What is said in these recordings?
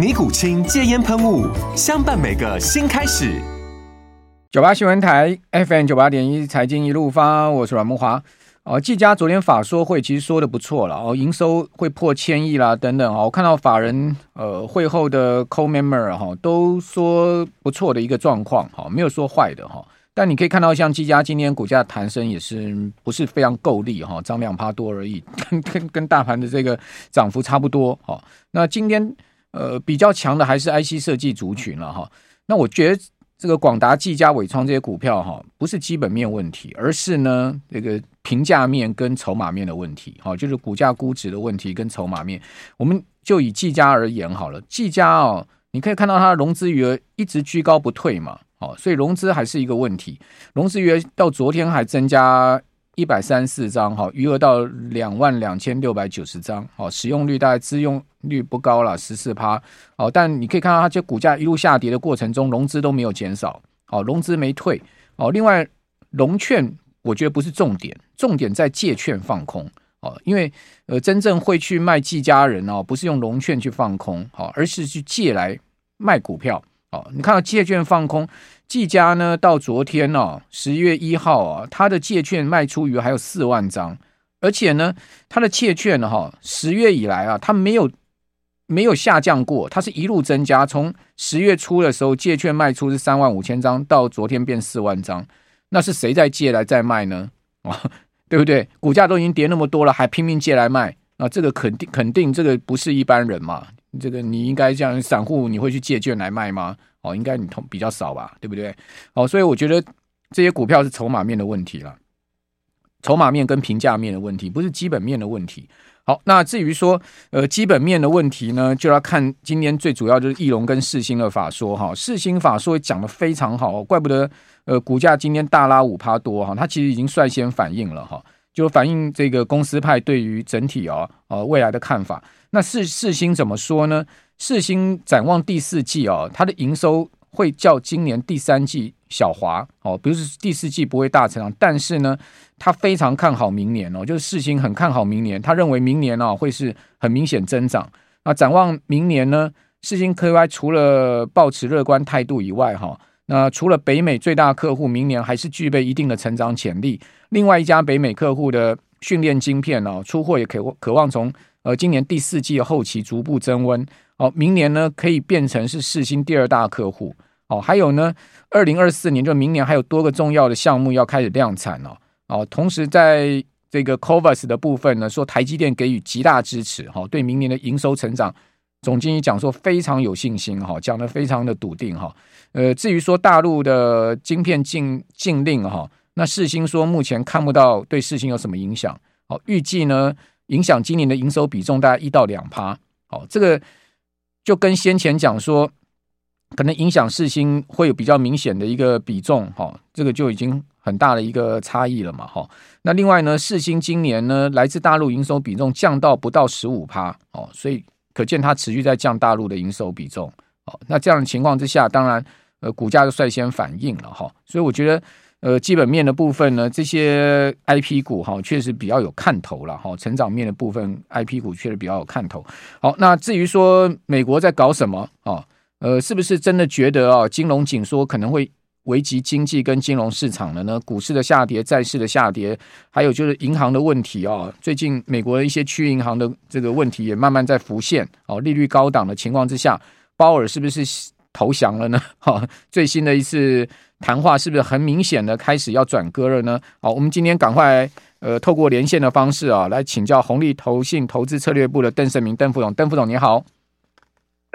尼古清戒烟喷雾，相伴每个新开始。九八新闻台 FM 九八点一，财经一路发，我是阮木华。哦，技嘉昨天法说会其实说的不错了哦，营收会破千亿啦，等等哦。我看到法人呃会后的 call member 哈，都说不错的一个状况哈，没有说坏的哈。但你可以看到，像技嘉今天股价弹升也是不是非常够力哈，涨两趴多而已，跟跟跟大盘的这个涨幅差不多哈。那今天。呃，比较强的还是 IC 设计族群了哈。那我觉得这个广达、技嘉、伟创这些股票哈，不是基本面问题，而是呢这个评价面跟筹码面的问题。哈，就是股价估值的问题跟筹码面。我们就以技嘉而言好了，技嘉哦，你可以看到它的融资余额一直居高不退嘛，哦，所以融资还是一个问题。融资余额到昨天还增加。一百三四张，哈，余额到两万两千六百九十张，好，使用率大概自用率不高了，十四趴，哦，但你可以看到它这股价一路下跌的过程中，融资都没有减少，哦，融资没退，哦，另外融券我觉得不是重点，重点在借券放空，哦，因为呃真正会去卖技嘉人哦，不是用融券去放空，好，而是去借来卖股票，哦，你看到借券放空。技嘉呢，到昨天哦，十月一号啊，它的借券卖出余还有四万张，而且呢，它的借券哈，十月以来啊，它没有没有下降过，它是一路增加。从十月初的时候，借券卖出是三万五千张，到昨天变四万张，那是谁在借来再卖呢？啊，对不对？股价都已经跌那么多了，还拼命借来卖，那这个肯定肯定这个不是一般人嘛？这个你应该这样，散户你会去借券来卖吗？哦，应该你通比较少吧，对不对？哦，所以我觉得这些股票是筹码面的问题了，筹码面跟评价面的问题，不是基本面的问题。好，那至于说呃基本面的问题呢，就要看今天最主要就是翼龙跟世星的法说哈，世芯法说讲得非常好，怪不得呃股价今天大拉五趴多哈，它其实已经率先反应了哈，就反映这个公司派对于整体啊呃未来的看法。那世世星怎么说呢？世星展望第四季哦，它的营收会较今年第三季小滑哦，比如说第四季不会大成长，但是呢，他非常看好明年哦，就是世芯很看好明年，他认为明年哦会是很明显增长。那展望明年呢，世芯 KY 除了抱持乐观态度以外哈，那除了北美最大客户明年还是具备一定的成长潜力，另外一家北美客户的训练晶片哦出货也可渴望从呃今年第四季后期逐步增温。哦，明年呢可以变成是世芯第二大客户哦，还有呢，二零二四年就明年还有多个重要的项目要开始量产哦哦。同时在这个 CoWoS 的部分呢，说台积电给予极大支持哈，对明年的营收成长，总经理讲说非常有信心哈，讲得非常的笃定哈。呃，至于说大陆的晶片禁禁令哈，那世芯说目前看不到对世芯有什么影响哦，预计呢影响今年的营收比重大概一到两趴哦，这个。就跟先前讲说，可能影响世芯会有比较明显的一个比重，哈，这个就已经很大的一个差异了嘛，哈。那另外呢，世芯今年呢，来自大陆营收比重降到不到十五趴，哦，所以可见它持续在降大陆的营收比重，哦，那这样的情况之下，当然，呃，股价就率先反应了，哈。所以我觉得。呃，基本面的部分呢，这些 IP 股哈，确实比较有看头了哈。成长面的部分，IP 股确实比较有看头。好，那至于说美国在搞什么啊？呃，是不是真的觉得啊，金融紧缩可能会危及经济跟金融市场的呢？股市的下跌，债市的下跌，还有就是银行的问题哦。最近美国的一些区域银行的这个问题也慢慢在浮现哦。利率高档的情况之下，鲍尔是不是投降了呢？哈，最新的一次。谈话是不是很明显的开始要转割了呢？好，我们今天赶快呃透过连线的方式啊，来请教红利投信投资策略部的邓胜明邓副总，邓副总你好。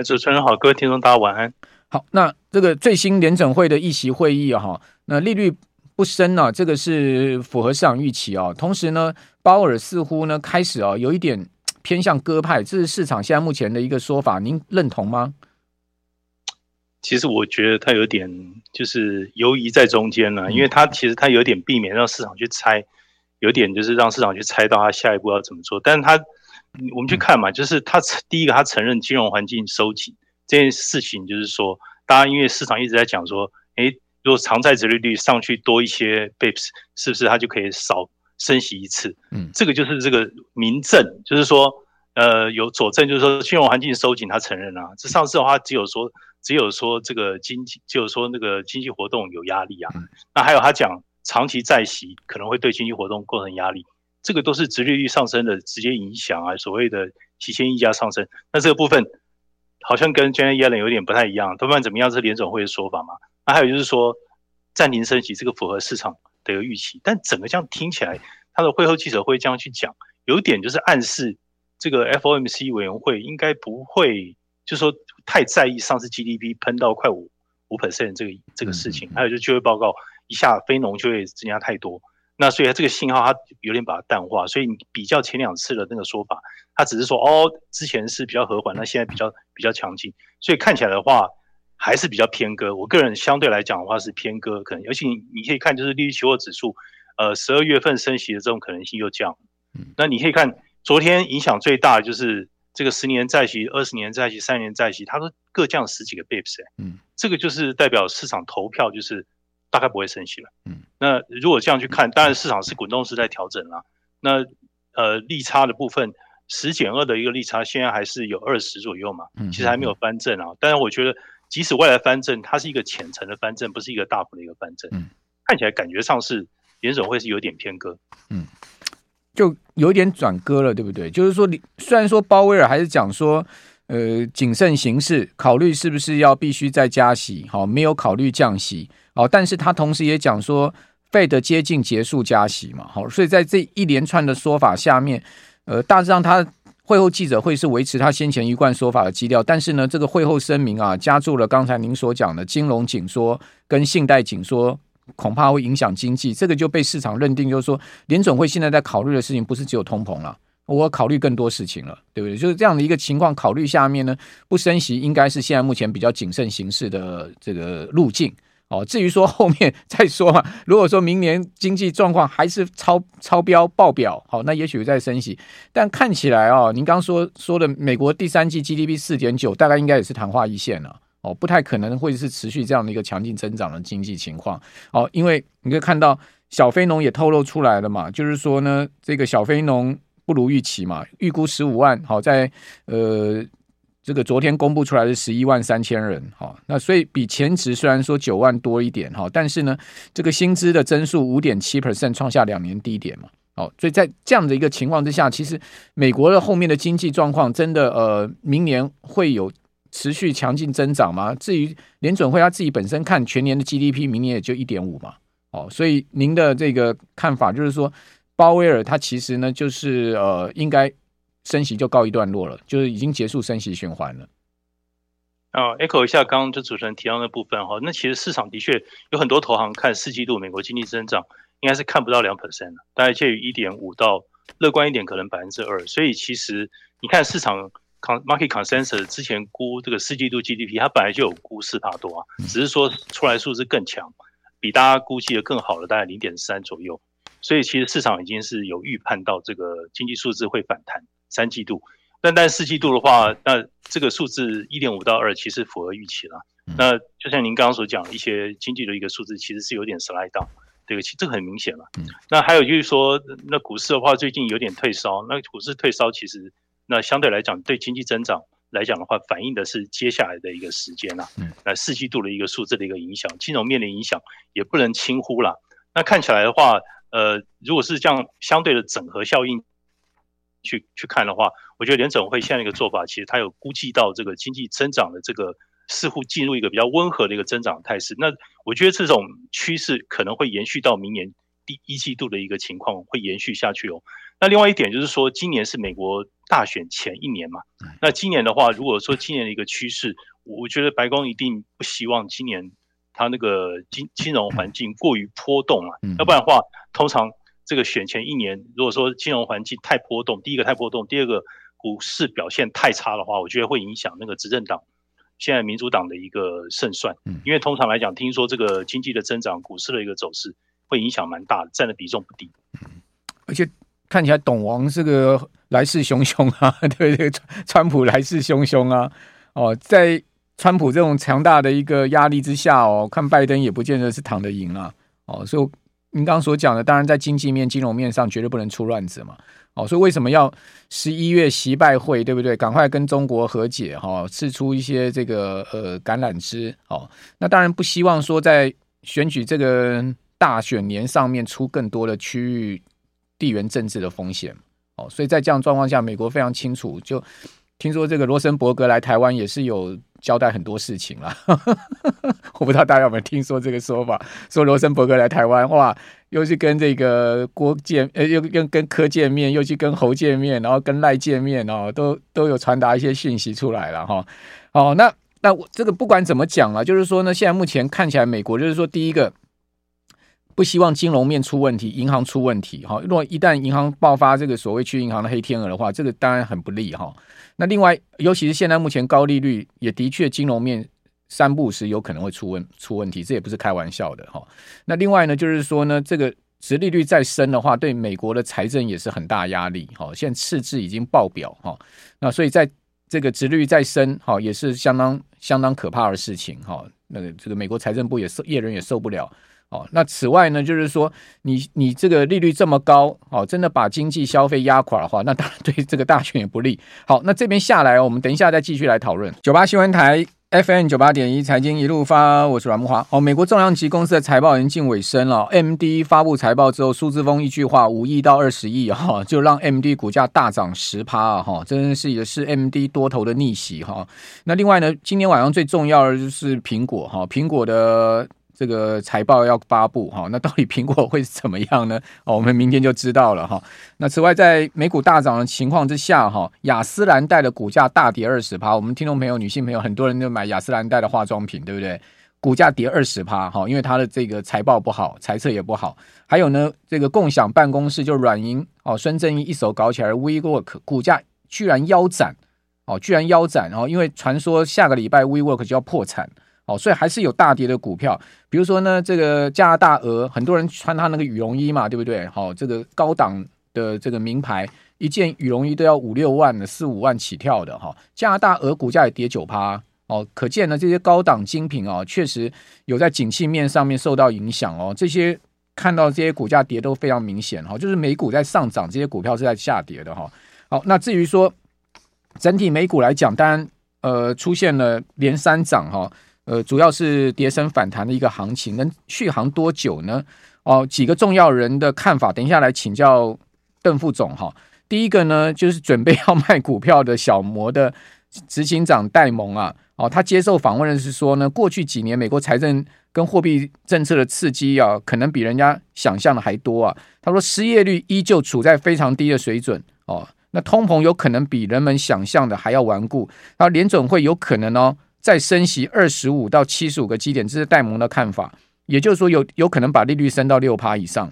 主持人好，各位听众大家晚安。好，那这个最新联准会的议席会议啊，哈，那利率不升呢，这个是符合市场预期啊。同时呢，鲍尔似乎呢开始啊有一点偏向鸽派，这是市场现在目前的一个说法，您认同吗？其实我觉得他有点就是犹疑在中间了，因为他其实他有点避免让市场去猜，有点就是让市场去猜到他下一步要怎么做。但是他我们去看嘛，就是他第一个他承认金融环境收紧。这件事情就是说，大家因为市场一直在讲说，诶，如果长债殖利率上去多一些 basis，是不是它就可以少升息一次？嗯，这个就是这个明证，就是说，呃，有佐证，就是说金融环境收紧，他承认啊。这上次的话，只有说，只有说这个经济，只有说那个经济活动有压力啊。那还有他讲长期债息可能会对经济活动构成压力，这个都是殖利率上升的直接影响啊。所谓的提前溢价上升，那这个部分。好像跟 Janet Yellen 有点不太一样，不管怎么样，是联总会的说法嘛。那还有就是说，暂停升息这个符合市场的一个预期，但整个这样听起来，他的会后记者会这样去讲，有点就是暗示这个 FOMC 委员会应该不会，就是说太在意上次 GDP 喷到快五五 percent 这个这个事情。还有就是就业报告一下非农就业增加太多。那所以这个信号它有点把它淡化，所以你比较前两次的那个说法，它只是说哦，之前是比较和缓，那现在比较比较强劲，所以看起来的话还是比较偏鸽。我个人相对来讲的话是偏鸽，可能尤其你你可以看就是利率期货指数，呃，十二月份升息的这种可能性又降。那你可以看昨天影响最大的就是这个十年债息、二十年债息、三年债息，它都各降十几个 basis，嗯，这个就是代表市场投票就是。大概不会升息了。嗯，那如果这样去看，当然市场是滚动式在调整了。那呃，利差的部分十减二的一个利差，现在还是有二十左右嘛。嗯，其实还没有翻正啊。但是我觉得，即使未来翻正，它是一个浅层的翻正，不是一个大幅的一个翻正。嗯，看起来感觉上是联总会是有点偏割。嗯，就有点转割了，对不对？就是说，你虽然说鲍威尔还是讲说，呃，谨慎行事，考虑是不是要必须再加息，好，没有考虑降息。哦，但是他同时也讲说，Fed 接近结束加息嘛，好，所以在这一连串的说法下面，呃，大致上他会后记者会是维持他先前一贯说法的基调，但是呢，这个会后声明啊，加注了刚才您所讲的金融紧缩跟信贷紧缩，恐怕会影响经济，这个就被市场认定就是说，联准会现在在考虑的事情不是只有通膨了，我考虑更多事情了，对不对？就是这样的一个情况考虑下面呢，不升息应该是现在目前比较谨慎行事的这个路径。哦，至于说后面 再说嘛。如果说明年经济状况还是超超标爆表，好，那也许再升息。但看起来哦，您刚说说的美国第三季 GDP 四点九，大概应该也是昙花一现了。哦，不太可能会是持续这样的一个强劲增长的经济情况。哦，因为你可以看到小非农也透露出来了嘛，就是说呢，这个小非农不如预期嘛，预估十五万，好在呃。这个昨天公布出来的十一万三千人，哈，那所以比前值虽然说九万多一点，哈，但是呢，这个薪资的增速五点七 percent 创下两年低点嘛，哦，所以在这样的一个情况之下，其实美国的后面的经济状况真的，呃，明年会有持续强劲增长吗？至于联准会他自己本身看全年的 GDP，明年也就一点五嘛，哦，所以您的这个看法就是说，鲍威尔他其实呢，就是呃，应该。升息就告一段落了，就是已经结束升息循环了。啊，echo 一下刚刚就主持人提到那部分哈，那其实市场的确有很多投行看四季度美国经济增长应该是看不到两 percent 大概介于一点五到乐观一点可能百分之二，所以其实你看市场 market consensus 之前估这个四季度 GDP，它本来就有估四帕多啊，只是说出来数字更强，比大家估计的更好了大概零点三左右，所以其实市场已经是有预判到这个经济数字会反弹。三季度，但但四季度的话，那这个数字一点五到二其实符合预期了。那就像您刚刚所讲，一些经济的一个数字其实是有点 slide down，这个其实这个很明显了。那还有就是说，那股市的话最近有点退烧，那股市退烧其实那相对来讲对经济增长来讲的话，反映的是接下来的一个时间了。那四季度的一个数字的一个影响，金融面的影响也不能轻忽了。那看起来的话，呃，如果是这样相对的整合效应。去去看的话，我觉得联总会现在一个做法，其实它有估计到这个经济增长的这个似乎进入一个比较温和的一个增长态势。那我觉得这种趋势可能会延续到明年第一季度的一个情况会延续下去哦。那另外一点就是说，今年是美国大选前一年嘛。那今年的话，如果说今年的一个趋势，我觉得白宫一定不希望今年它那个金金融环境过于波动啊。要不然的话，通常这个选前一年，如果说金融环境太波动，第一个太波动，第二个股市表现太差的话，我觉得会影响那个执政党现在民主党的一个胜算。因为通常来讲，听说这个经济的增长、股市的一个走势会影响蛮大的，占的比重不低，而且。看起来董王这个来势汹汹啊，对不对？川普来势汹汹啊，哦，在川普这种强大的一个压力之下哦，看拜登也不见得是躺得赢啊，哦，所以您刚刚所讲的，当然在经济面、金融面上绝对不能出乱子嘛，哦，所以为什么要十一月习拜会，对不对？赶快跟中国和解哈，释出一些这个呃橄榄枝哦，那当然不希望说在选举这个大选年上面出更多的区域。地缘政治的风险，哦，所以在这样状况下，美国非常清楚。就听说这个罗森伯格来台湾也是有交代很多事情啦。我不知道大家有没有听说这个说法，说罗森伯格来台湾，哇，又去跟这个郭见，呃，又又跟柯见面，又去跟侯见面，然后跟赖见面哦，都都有传达一些讯息出来了哈。哦，那那我这个不管怎么讲啊，就是说呢，现在目前看起来，美国就是说第一个。不希望金融面出问题，银行出问题，哈。如果一旦银行爆发这个所谓去银行的黑天鹅的话，这个当然很不利，哈。那另外，尤其是现在目前高利率，也的确金融面三不五时有可能会出问出问题，这也不是开玩笑的，哈。那另外呢，就是说呢，这个殖利率再升的话，对美国的财政也是很大压力，哈。现在赤字已经爆表，哈。那所以在这个殖率再升，哈，也是相当相当可怕的事情，哈。那个这个美国财政部也受业人也受不了。哦，那此外呢，就是说你你这个利率这么高，哦，真的把经济消费压垮的话，那当然对这个大选也不利。好，那这边下来，我们等一下再继续来讨论。九八新闻台 FM 九八点一财经一路发，我是阮木华。哦，美国重量级公司的财报已经近尾声了。MD 发布财报之后，苏姿丰一句话，五亿到二十亿哈，就让 MD 股价大涨十趴啊哈，真是也是 MD 多头的逆袭哈。那另外呢，今天晚上最重要的就是苹果哈，苹果的。这个财报要发布哈，那到底苹果会是怎么样呢？哦，我们明天就知道了哈。那此外，在美股大涨的情况之下哈，雅诗兰黛的股价大跌二十趴。我们听众朋友、女性朋友很多人都买雅诗兰黛的化妆品，对不对？股价跌二十趴哈，因为它的这个财报不好，财测也不好。还有呢，这个共享办公室就软银哦，孙正义一手搞起来，WeWork 股价居然腰斩哦，居然腰斩哦，因为传说下个礼拜 WeWork 就要破产。哦，所以还是有大跌的股票，比如说呢，这个加拿大鹅，很多人穿它那个羽绒衣嘛，对不对？好，这个高档的这个名牌，一件羽绒衣都要五六万的，四五万起跳的哈。加拿大鹅股价也跌九趴，哦，可见呢，这些高档精品哦，确实有在景气面上面受到影响哦。这些看到这些股价跌都非常明显哈，就是美股在上涨，这些股票是在下跌的哈。好，那至于说整体美股来讲，当然呃出现了连三涨哈。呃，主要是跌升反弹的一个行情，能续航多久呢？哦，几个重要人的看法，等一下来请教邓副总哈。第一个呢，就是准备要卖股票的小摩的执行长戴蒙啊，哦，他接受访问的是说呢，过去几年美国财政跟货币政策的刺激啊，可能比人家想象的还多啊。他说失业率依旧处在非常低的水准哦，那通膨有可能比人们想象的还要顽固，那联准会有可能哦。再升息二十五到七十五个基点，这是戴蒙的看法。也就是说有，有可能把利率升到六趴以上。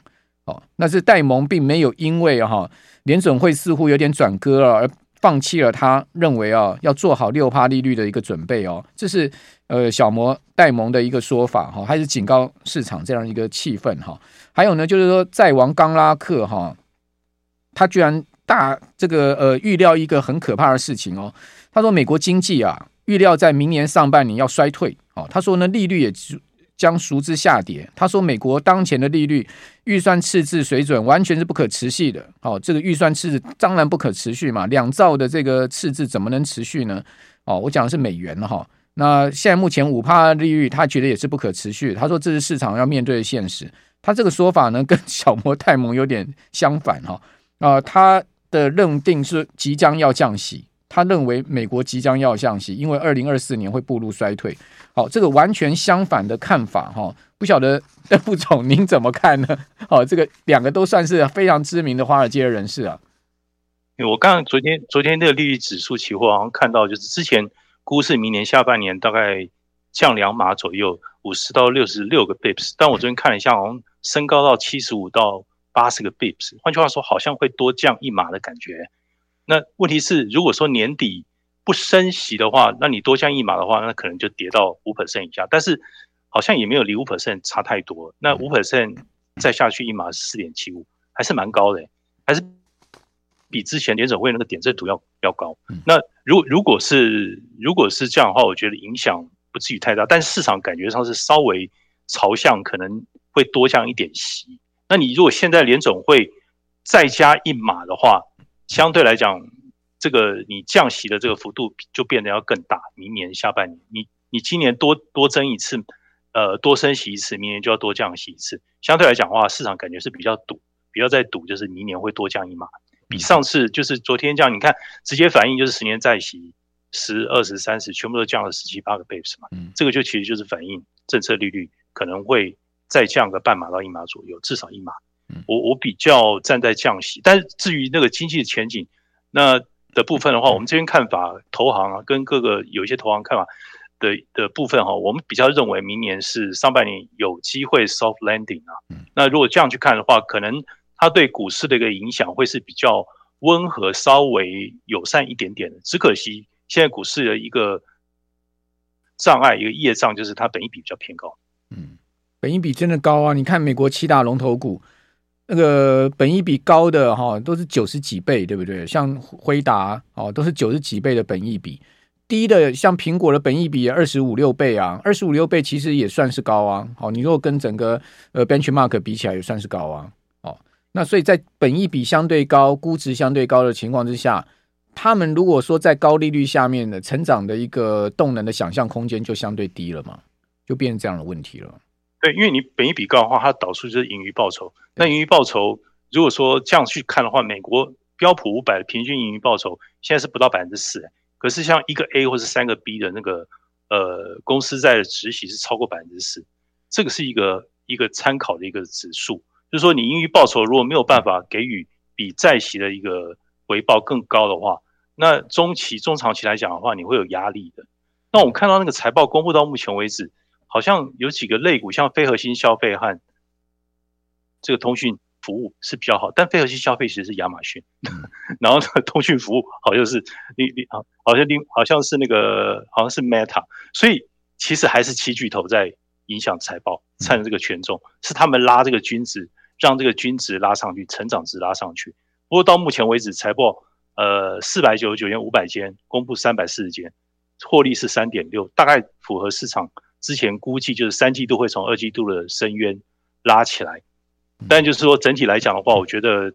哦，那是戴蒙并没有因为哈联准会似乎有点转鸽了而放弃了他认为啊要做好六趴利率的一个准备哦。这是呃小摩戴蒙的一个说法哈，还是警告市场这样一个气氛哈。还有呢，就是说债王冈拉克哈，他居然大这个呃预料一个很可怕的事情哦。他说美国经济啊。预料在明年上半年要衰退，哦，他说呢，利率也将逐之下跌。他说，美国当前的利率预算赤字水准完全是不可持续的，哦，这个预算赤字当然不可持续嘛，两兆的这个赤字怎么能持续呢？哦，我讲的是美元哈、哦，那现在目前五趴利率，他觉得也是不可持续。他说这是市场要面对的现实。他这个说法呢，跟小摩戴蒙有点相反哈，啊、他的认定是即将要降息。他认为美国即将要向西，因为二零二四年会步入衰退。好，这个完全相反的看法哈，不晓得邓副总您怎么看呢？好，这个两个都算是非常知名的华尔街人士啊。我刚刚昨天昨天那个利率指数期货好像看到，就是之前估是明年下半年大概降两码左右，五十到六十六个 bips，但我昨天看了一下，好像升高到七十五到八十个 bips，换句话说，好像会多降一码的感觉。那问题是，如果说年底不升息的话，那你多降一码的话，那可能就跌到五 percent 以下。但是好像也没有离五 percent 差太多。那五 percent 再下去一码是四点七五，还是蛮高的，还是比之前联准会那个点阵图要要高。那如如果是如果是这样的话，我觉得影响不至于太大。但是市场感觉上是稍微朝向可能会多降一点息。那你如果现在联总会再加一码的话，相对来讲，这个你降息的这个幅度就变得要更大。明年下半年，你你今年多多增一次，呃，多升息一次，明年就要多降息一次。相对来讲的话，市场感觉是比较赌，比较在赌，就是明年会多降一码。比上次就是昨天这样，你看直接反应就是十年债息十、二十、三十全部都降了十七八个 bps 嘛。这个就其实就是反映政策利率可能会。再降个半码到一码左右，至少一码。我我比较站在降息，但是至于那个经济的前景，那的部分的话，我们这边看法，投行啊，跟各个有一些投行看法的的部分哈，我们比较认为明年是上半年有机会 soft landing 啊。那如果这样去看的话，可能它对股市的一个影响会是比较温和、稍微友善一点点的。只可惜现在股市的一个障碍，一个业障，就是它本益比比较偏高。嗯。本益比真的高啊！你看美国七大龙头股，那个本益比高的哈，都是九十几倍，对不对？像辉达哦，都是九十几倍的本益比。低的像苹果的本益比二十五六倍啊，二十五六倍其实也算是高啊。好，你如果跟整个呃 benchmark 比起来，也算是高啊。哦，那所以在本益比相对高、估值相对高的情况之下，他们如果说在高利率下面的成长的一个动能的想象空间就相对低了嘛，就变成这样的问题了。对，因为你本一比高的话，它导出就是盈余报酬。那盈余报酬，如果说这样去看的话，美国标普五百的平均盈余报酬现在是不到百分之四，可是像一个 A 或是三个 B 的那个呃公司在的殖息是超过百分之四，这个是一个一个参考的一个指数。就是说，你盈余报酬如果没有办法给予比债息的一个回报更高的话，那中期、中长期来讲的话，你会有压力的。那我们看到那个财报公布到目前为止。好像有几个类股，像非核心消费和这个通讯服务是比较好，但非核心消费其实是亚马逊，然后呢，通讯服务好像是你你好，好像好像是那个好像是 Meta，所以其实还是七巨头在影响财报，占这个权重，是他们拉这个均值，让这个均值拉上去，成长值拉上去。不过到目前为止，财报呃四百九十九间五百间公布三百四十间，获利是三点六，大概符合市场。之前估计就是三季度会从二季度的深渊拉起来，但就是说整体来讲的话，我觉得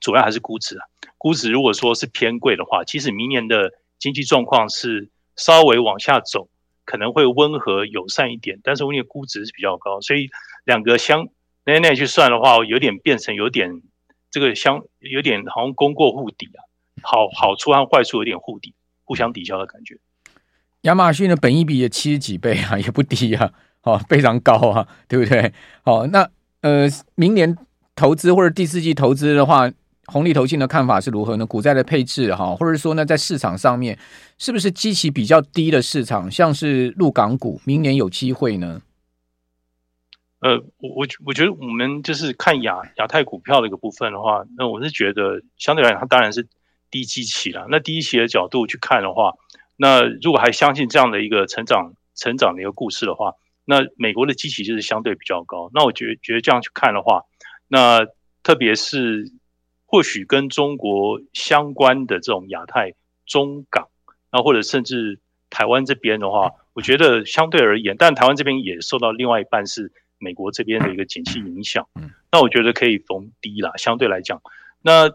主要还是估值啊。估值如果说是偏贵的话，其实明年的经济状况是稍微往下走，可能会温和友善一点。但是因为估值是比较高，所以两个相那那去算的话，有点变成有点这个相有点好像功过互抵啊，好好处和坏处有点互抵，互相抵消的感觉。亚马逊的本益比也七十几倍啊，也不低啊，哦，非常高啊，对不对？哦，那呃，明年投资或者第四季投资的话，红利投信的看法是如何呢？股债的配置哈，或者说呢，在市场上面是不是基期比较低的市场，像是陆港股，明年有机会呢？呃，我我我觉得我们就是看亚亚太股票的一个部分的话，那我是觉得相对来讲，它当然是低基期了。那低基期的角度去看的话。那如果还相信这样的一个成长成长的一个故事的话，那美国的基期就是相对比较高。那我觉得觉得这样去看的话，那特别是或许跟中国相关的这种亚太中港，那或者甚至台湾这边的话，我觉得相对而言，但台湾这边也受到另外一半是美国这边的一个景气影响。那我觉得可以逢低啦，相对来讲，那。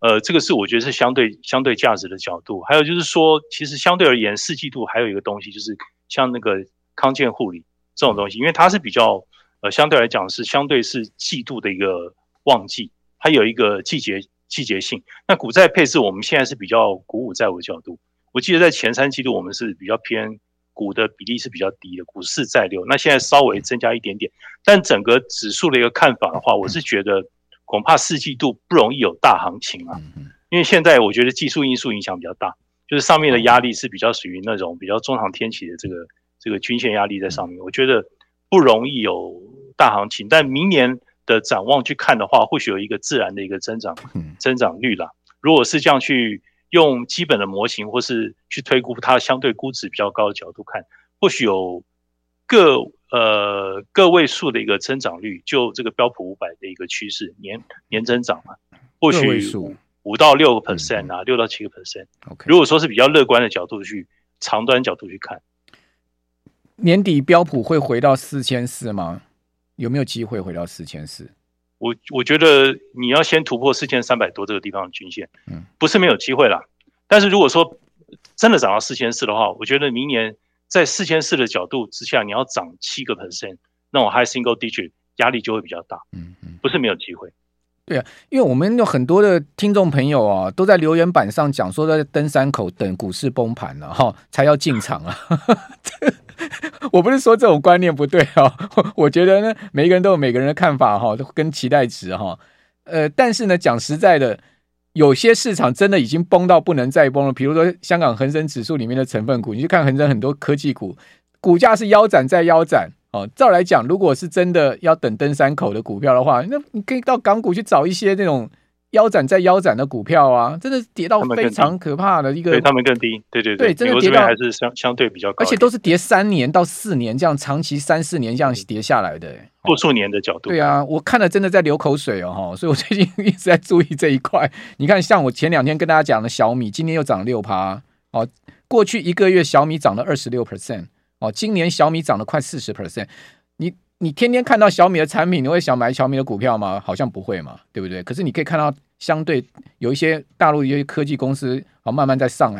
呃，这个是我觉得是相对相对价值的角度，还有就是说，其实相对而言，四季度还有一个东西，就是像那个康健护理这种东西，因为它是比较呃相对来讲是相对是季度的一个旺季，它有一个季节季节性。那股债配置我们现在是比较股五债五的角度。我记得在前三季度我们是比较偏股的比例是比较低的，股四债六。那现在稍微增加一点点，但整个指数的一个看法的话，我是觉得恐怕四季度不容易有大行情啊，因为现在我觉得技术因素影响比较大，就是上面的压力是比较属于那种比较中长天期的这个这个均线压力在上面，我觉得不容易有大行情。但明年的展望去看的话，或许有一个自然的一个增长增长率啦。如果是这样去。用基本的模型，或是去推估它相对估值比较高的角度看，或许有个呃个位数的一个增长率，就这个标普五百的一个趋势年年增长嘛，或许五到六个 percent 啊，六到七个 percent。OK，如果说是比较乐观的角度去长端角度去看，年底标普会回到四千四吗？有没有机会回到四千四？我我觉得你要先突破四千三百多这个地方的均线，嗯，不是没有机会啦。但是如果说真的涨到四千四的话，我觉得明年在四千四的角度之下，你要涨七个 percent，那我 high single digit 压力就会比较大，嗯嗯，不是没有机会。对啊，因为我们有很多的听众朋友啊，都在留言板上讲说，在登山口等股市崩盘了哈，才要进场啊。我不是说这种观念不对啊，我觉得呢，每一个人都有每个人的看法哈，都跟期待值哈。呃，但是呢，讲实在的，有些市场真的已经崩到不能再崩了。比如说香港恒生指数里面的成分股，你去看恒生很多科技股，股价是腰斩再腰斩。哦，照来讲，如果是真的要等登山口的股票的话，那你可以到港股去找一些那种腰斩再腰斩的股票啊，真的跌到非常可怕的一个，对他们更低，对对对，对，真的跌到还是相相对比较高，而且都是跌三年到四年这样，长期三四年这样跌下来的，过数年的角度，对啊，我看了真的在流口水哦，哈，所以我最近一直在注意这一块。你看，像我前两天跟大家讲的小米，今天又涨六趴，哦，过去一个月小米涨了二十六 percent。哦，今年小米涨了快四十 percent，你天天看到小米的产品，你会想买小米的股票吗？好像不会嘛，对不对？可是你可以看到，相对有一些大陆一些科技公司，哦，慢慢在上来。